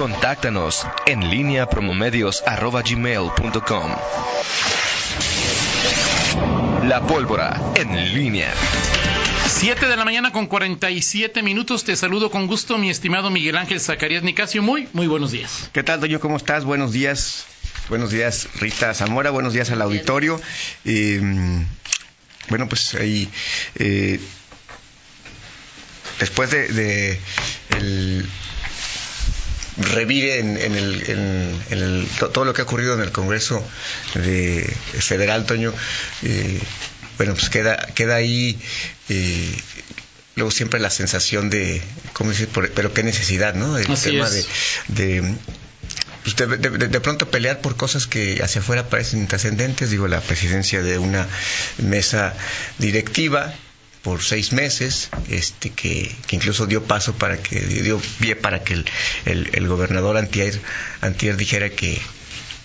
Contáctanos en línea promomedios.com. La pólvora en línea. 7 de la mañana con 47 minutos. Te saludo con gusto, mi estimado Miguel Ángel Zacarías Nicasio. Muy, muy buenos días. ¿Qué tal, Doño? ¿Cómo estás? Buenos días. Buenos días, Rita Zamora. Buenos días al auditorio. Eh, bueno, pues ahí. Eh, después de, de el revire en, en, el, en, el, todo lo que ha ocurrido en el Congreso de Federal, Toño, eh, bueno, pues queda, queda ahí eh, luego siempre la sensación de, ¿cómo decir? pero qué necesidad, ¿no? El Así tema es. de, de pues de, de, de, pronto pelear por cosas que hacia afuera parecen trascendentes, digo, la presidencia de una mesa directiva por seis meses, este que, que incluso dio paso para que, dio pie para que el, el, el gobernador Antier, Antier dijera que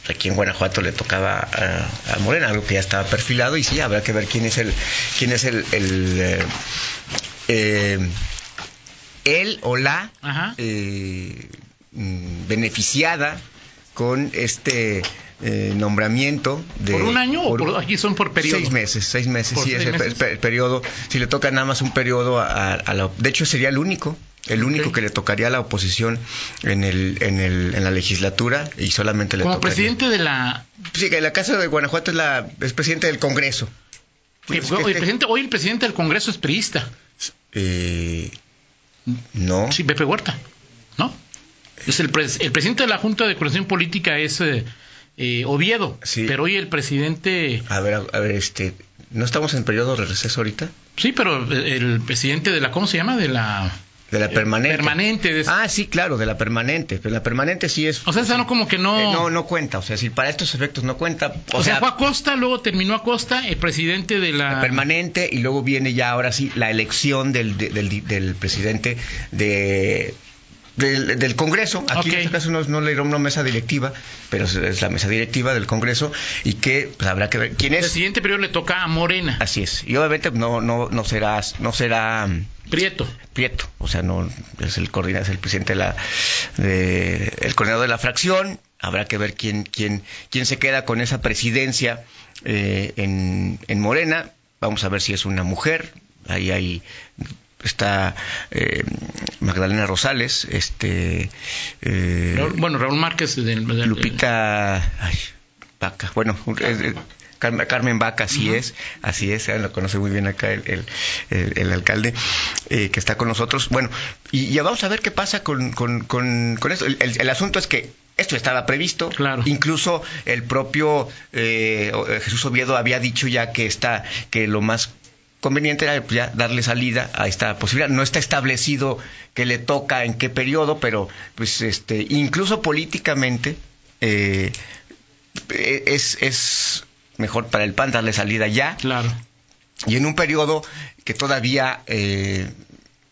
aquí en Guanajuato le tocaba a, a, Morena, algo que ya estaba perfilado, y sí, habrá que ver quién es el, quién es el, el eh, eh, él o la eh, beneficiada con este eh, nombramiento de por un año por, o por, aquí son por periodo seis meses seis meses sí seis es el, meses? el, periodo si le toca nada más un periodo a, a, la de hecho sería el único el único okay. que le tocaría a la oposición en el, en el en la legislatura y solamente le como tocaría. presidente de la sí que la casa de Guanajuato es la es presidente del Congreso sí, es que hoy, el presidente, hoy el presidente del Congreso es priista eh, no sí Pepe Huerta no es el, pres el presidente de la Junta de Coordinación Política es eh, eh, Oviedo, sí. pero hoy el presidente... A ver, a ver, este, ¿no estamos en periodo de receso ahorita? Sí, pero el presidente de la, ¿cómo se llama? De la... De la permanente. permanente. De... Ah, sí, claro, de la permanente. Pero la permanente sí es. O sea, esa no como que no. Eh, no, no cuenta. O sea, si para estos efectos no cuenta. O, o sea, sea, fue a Costa, luego terminó a Costa, el presidente de la. la permanente, y luego viene ya ahora sí la elección del, del, del, del presidente de del, del, Congreso. Aquí okay. en este caso no, no le dieron una mesa directiva, pero es la mesa directiva del Congreso y que pues, habrá que ver quién es. El siguiente periodo le toca a Morena. Así es. Y obviamente no no no será no será Prieto. Prieto, o sea, no es el coordinador, es el presidente de la de, el coordinador de la fracción. Habrá que ver quién quién quién se queda con esa presidencia eh, en, en Morena. Vamos a ver si es una mujer. Ahí hay está eh, Magdalena Rosales, este eh, Raúl, bueno Raúl Márquez del, del, Lupita ay, Vaca, bueno eh, Carmen, Carmen Vaca, así uh -huh. es, así es, lo conoce muy bien acá el, el, el, el alcalde eh, que está con nosotros. Bueno, y ya vamos a ver qué pasa con, con, con, con esto. El, asunto es que esto estaba previsto. Claro. Incluso el propio eh, Jesús Oviedo había dicho ya que está, que lo más conveniente era ya darle salida a esta posibilidad. No está establecido que le toca en qué periodo, pero pues este incluso políticamente eh, es, es mejor para el PAN darle salida ya. Claro. Y en un periodo que todavía eh,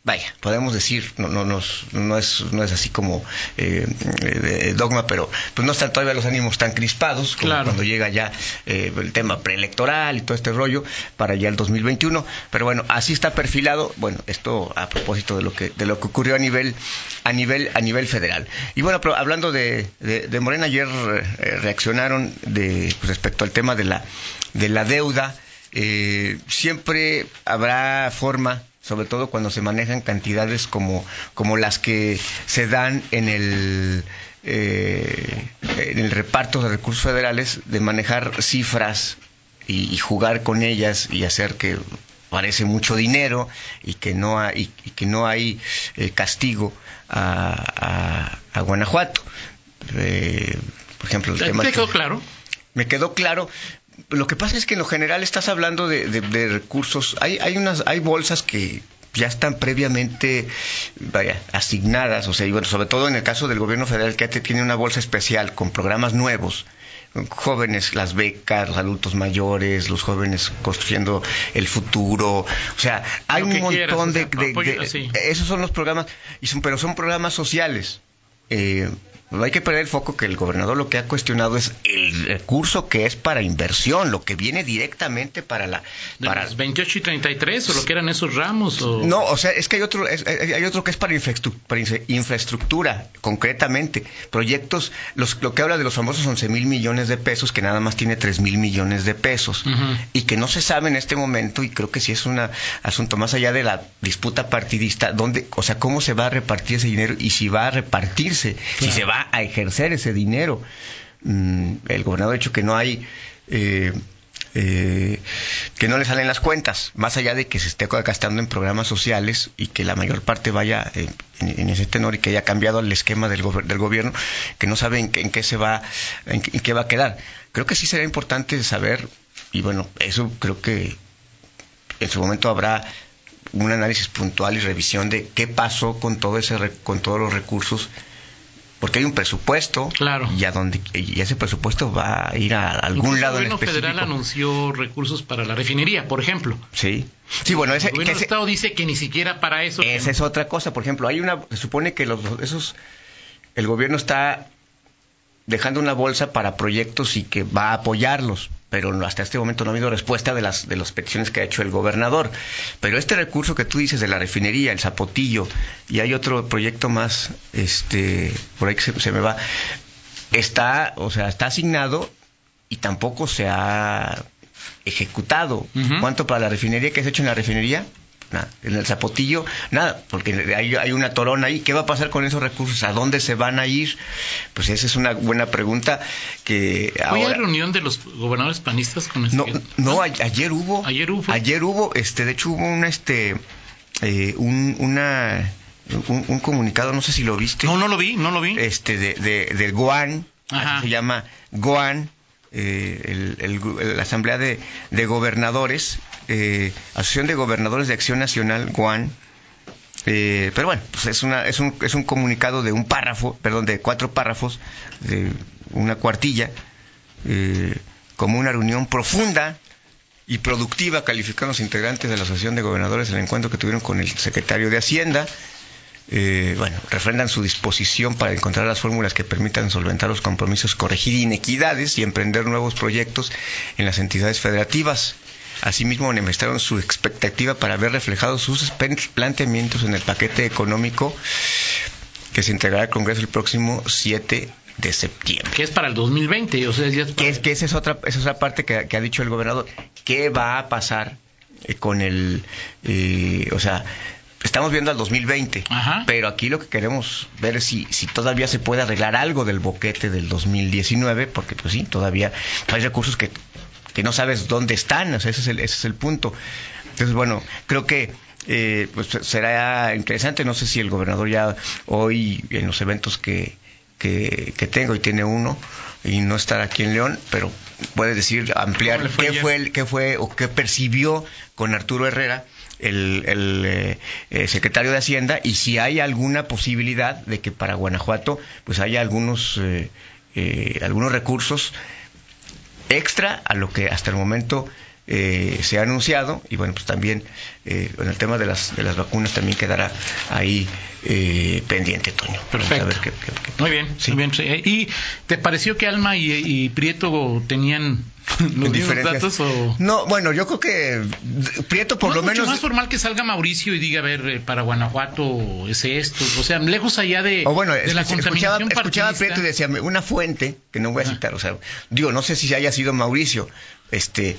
vaya, podemos decir, no, no, no, no, es, no es así como eh, eh, dogma, pero pues no están todavía los ánimos tan crispados como claro. cuando llega ya eh, el tema preelectoral y todo este rollo para ya el 2021. Pero bueno, así está perfilado. Bueno, esto a propósito de lo que de lo que ocurrió a nivel a nivel a nivel federal. Y bueno, pero hablando de, de, de Morena ayer eh, reaccionaron de pues, respecto al tema de la de la deuda. Eh, siempre habrá forma sobre todo cuando se manejan cantidades como, como las que se dan en el, eh, en el reparto de recursos federales, de manejar cifras y, y, jugar con ellas y hacer que parece mucho dinero y que no hay, y que no hay eh, castigo a, a, a Guanajuato. Eh, por ejemplo, el ¿Te, tema te quedó que, claro? Me quedó claro, lo que pasa es que en lo general estás hablando de, de, de recursos. Hay, hay, unas, hay bolsas que ya están previamente vaya, asignadas, o sea, y bueno, sobre todo en el caso del gobierno federal que tiene una bolsa especial con programas nuevos, jóvenes, las becas, los adultos mayores, los jóvenes construyendo el futuro, o sea, hay un montón quieras, o de, sea, de, apoyo, de sí. esos son los programas, y son, pero son programas sociales. eh, no hay que perder el foco que el gobernador lo que ha cuestionado es el recurso que es para inversión, lo que viene directamente para la... ¿De Para, los 28 y 33 o lo que eran esos ramos? O... no, o sea, es que hay otro, es- hay otro que es para, infraestru- para infra- infraestructura, concretamente. Proyectos, los, lo que habla de los famosos 11 mil millones de pesos, que nada más tiene 3 mil millones de pesos. Y que no se sabe en este momento, y creo que sí es un asunto más allá de la disputa partidista, donde, o sea, cómo se va a repartir ese dinero y si va a repartirse, si se va a ejercer ese dinero. Mm, el gobernador ha dicho que no hay. eh, eh, que no le salen las cuentas, más allá de que se esté gastando en programas sociales y que la mayor parte vaya eh, en, ese tenor y que haya cambiado el esquema del, gober- del gobierno, que no sabe en, qué- en qué se va, en, qué- va a quedar. Creo que sí sería importante saber, y bueno, eso creo que en su momento habrá un análisis puntual y revisión de qué pasó con todo ese con todos los recursos porque hay un presupuesto Claro. y a donde y ese presupuesto va a ir a algún Incluso lado el en gobierno específico. federal anunció recursos para la refinería, por ejemplo. Sí. Sí, bueno, ese, el gobierno que del Estado dice que ni siquiera para eso. esa es otra cosa. Por ejemplo, hay una se supone que los esos el gobierno está dejando una bolsa para proyectos y que va a apoyarlos, pero no- hasta este momento no ha habido respuesta de las de las peticiones que ha hecho el gobernador. Pero este recurso que tú dices de la refinería, el Zapotillo y hay otro proyecto más, este, por ahí que se, se me va, está, o sea, está asignado y tampoco se ha ejecutado. ¿Cuánto para la refinería que has hecho en la refinería? Nada. En el Zapotillo, nada, porque hay, hay una torona ahí. ¿Qué va a pasar con esos recursos? ¿A dónde se van a ir? Pues esa es una buena pregunta que Hoy hay ahora... reunión de los gobernadores panistas con este. No, no, a- ayer hubo. Ayer hubo. Ayer hubo, este, de hecho hubo una, este, eh, un, una, un, un comunicado, no sé si lo viste. No, no lo vi, no lo vi. Este, de, de, Ajá. así se llama GOAN, eh, el- el- la Asamblea de, Gobernadores, eh, Asociación de Gobernadores de Acción Nacional, GOAN. Eh, pero bueno, pues es, una, es, un, es un comunicado de un párrafo, perdón, de cuatro párrafos, de una cuartilla, eh, como una reunión profunda y productiva, calificaron los integrantes de la Asociación de Gobernadores el encuentro que tuvieron con el secretario de Hacienda. Eh, bueno, refrendan su disposición para encontrar las fórmulas que permitan solventar los compromisos, corregir inequidades y emprender nuevos proyectos en las entidades federativas. Asimismo, manifestaron su expectativa para ver reflejados sus planteamientos en el paquete económico que se entregará al Congreso el próximo 7 de septiembre. Que es para el 2020, o sea, ya es para- Que, es, que esa es otra, esa es otra parte que, que ha dicho el gobernador. ¿Qué va a pasar eh, con el, eh, o sea, estamos viendo al 2020, Ajá. pero aquí lo que queremos ver es si, si todavía se puede arreglar algo del boquete del 2019, porque pues sí, todavía hay recursos que, que no sabes dónde están, o sea, ese es el, ese es el punto. Entonces, bueno, creo que eh, pues será interesante, no sé si el gobernador ya hoy en los eventos que, que, que tengo y tiene uno y no estar aquí en León, pero puede decir, ampliar ¿Cómo le fue qué ayer? fue, el, qué fue o qué percibió con Arturo Herrera, el, el, eh, eh, secretario de Hacienda, y si hay alguna posibilidad de que para Guanajuato pues haya algunos, eh, algunos recursos extra a lo que hasta el momento eh, se ha anunciado y bueno pues también eh, en el tema de las de las vacunas también quedará ahí eh, pendiente Toño Vamos a Perfecto. ver qué- qué- qué- Muy bien, Sí. muy bien. sí. ¿Y te pareció que Alma y, y Prieto tenían los mismos datos o...? no bueno yo creo que Prieto por ¿No lo es mucho menos más formal que salga Mauricio y diga, a ver, eh, para Guanajuato es esto. O sea, lejos allá de, O bueno, de la escuch- escuchaba, contaminación escuchaba a partidista. Prieto y decía, una fuente, que no voy a Ah. citar, o sea, digo, no sé si haya sido Mauricio, este,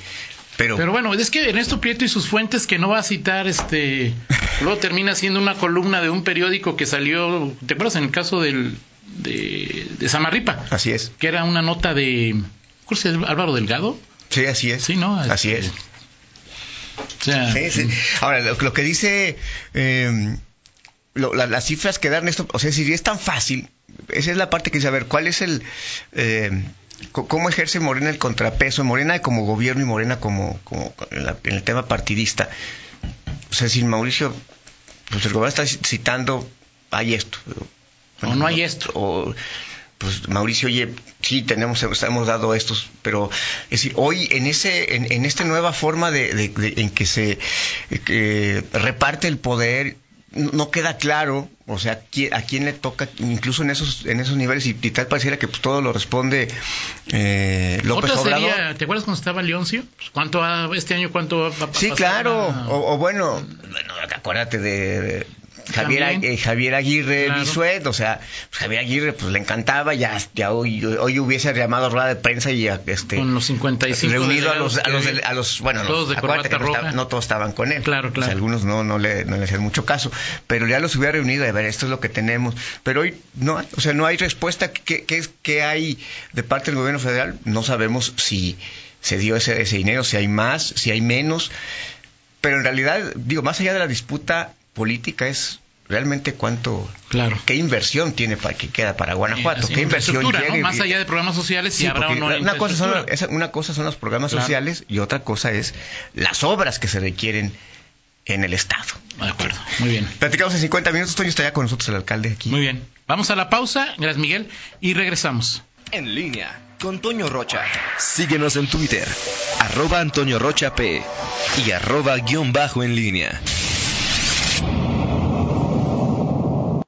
pero, Pero bueno, es que Ernesto Prieto y sus fuentes que no va a citar, este, luego termina siendo una columna de un periódico que salió, ¿te acuerdas en el caso del, de, de Samarripa? así es, Que era una nota de, ¿cuál es Álvaro Delgado? sí, así es, Sí, ¿no? así es. O sea, Sí, sí. Ahora, lo, lo que dice, eh, lo- la- las cifras que dan esto, o sea, si es tan fácil, esa es la parte que dice, a ver, ¿cuál es el, eh, co- cómo ejerce Morena el contrapeso, Morena como gobierno y Morena como, como en, la- en el tema partidista? O sea, si Mauricio, pues el gobierno está citando, hay esto. O no hay esto. O, pues Mauricio, oye, sí tenemos, hemos dado estos, pero es decir, hoy en ese, en, en esta nueva forma de, de- de- en que se eh, reparte el poder no queda claro, o sea, a quién le toca, incluso en esos en esos niveles, y, tal pareciera que pues, todo lo responde eh, López Otra Obrador. Sería, ¿Te acuerdas cuando estaba Leoncio? Pues, ¿Cuánto ha, este año cuánto va a pasar? Sí, claro, o, bueno, bueno, acuérdate de Javier, eh, Javier Aguirre Bisuet, o sea, pues, Javier Aguirre pues le encantaba, ya, ya hoy, hoy hubiese llamado rueda de prensa y este con los 55 reunido a los, a los, a los bueno, todos de corbata roja. No, todos estaban con él. Claro, claro. algunos no no le no le hacían mucho caso, pero ya los hubiera reunido a ver, esto es lo que tenemos, pero hoy no, o sea, no hay respuesta qué qué, qué hay de parte del gobierno federal, no sabemos si se dio ese, ese dinero, si hay más, si hay menos, pero en realidad, digo, más allá de la disputa política es realmente cuánto, claro. qué inversión tiene para que queda para Guanajuato, qué inversión ¿no? más allá de programas sociales, si habrá una cosa son una cosa son los programas sociales y otra cosa es las obras que se requieren en el estado. De acuerdo, muy bien. Platicamos en 50 minutos, Toño está ya con nosotros el alcalde aquí. Muy bien. Vamos a la pausa, gracias Miguel, y regresamos. En línea con Toño Rocha. Síguenos en Twitter, arroba Antonio Rocha P y arroba guion bajo en línea.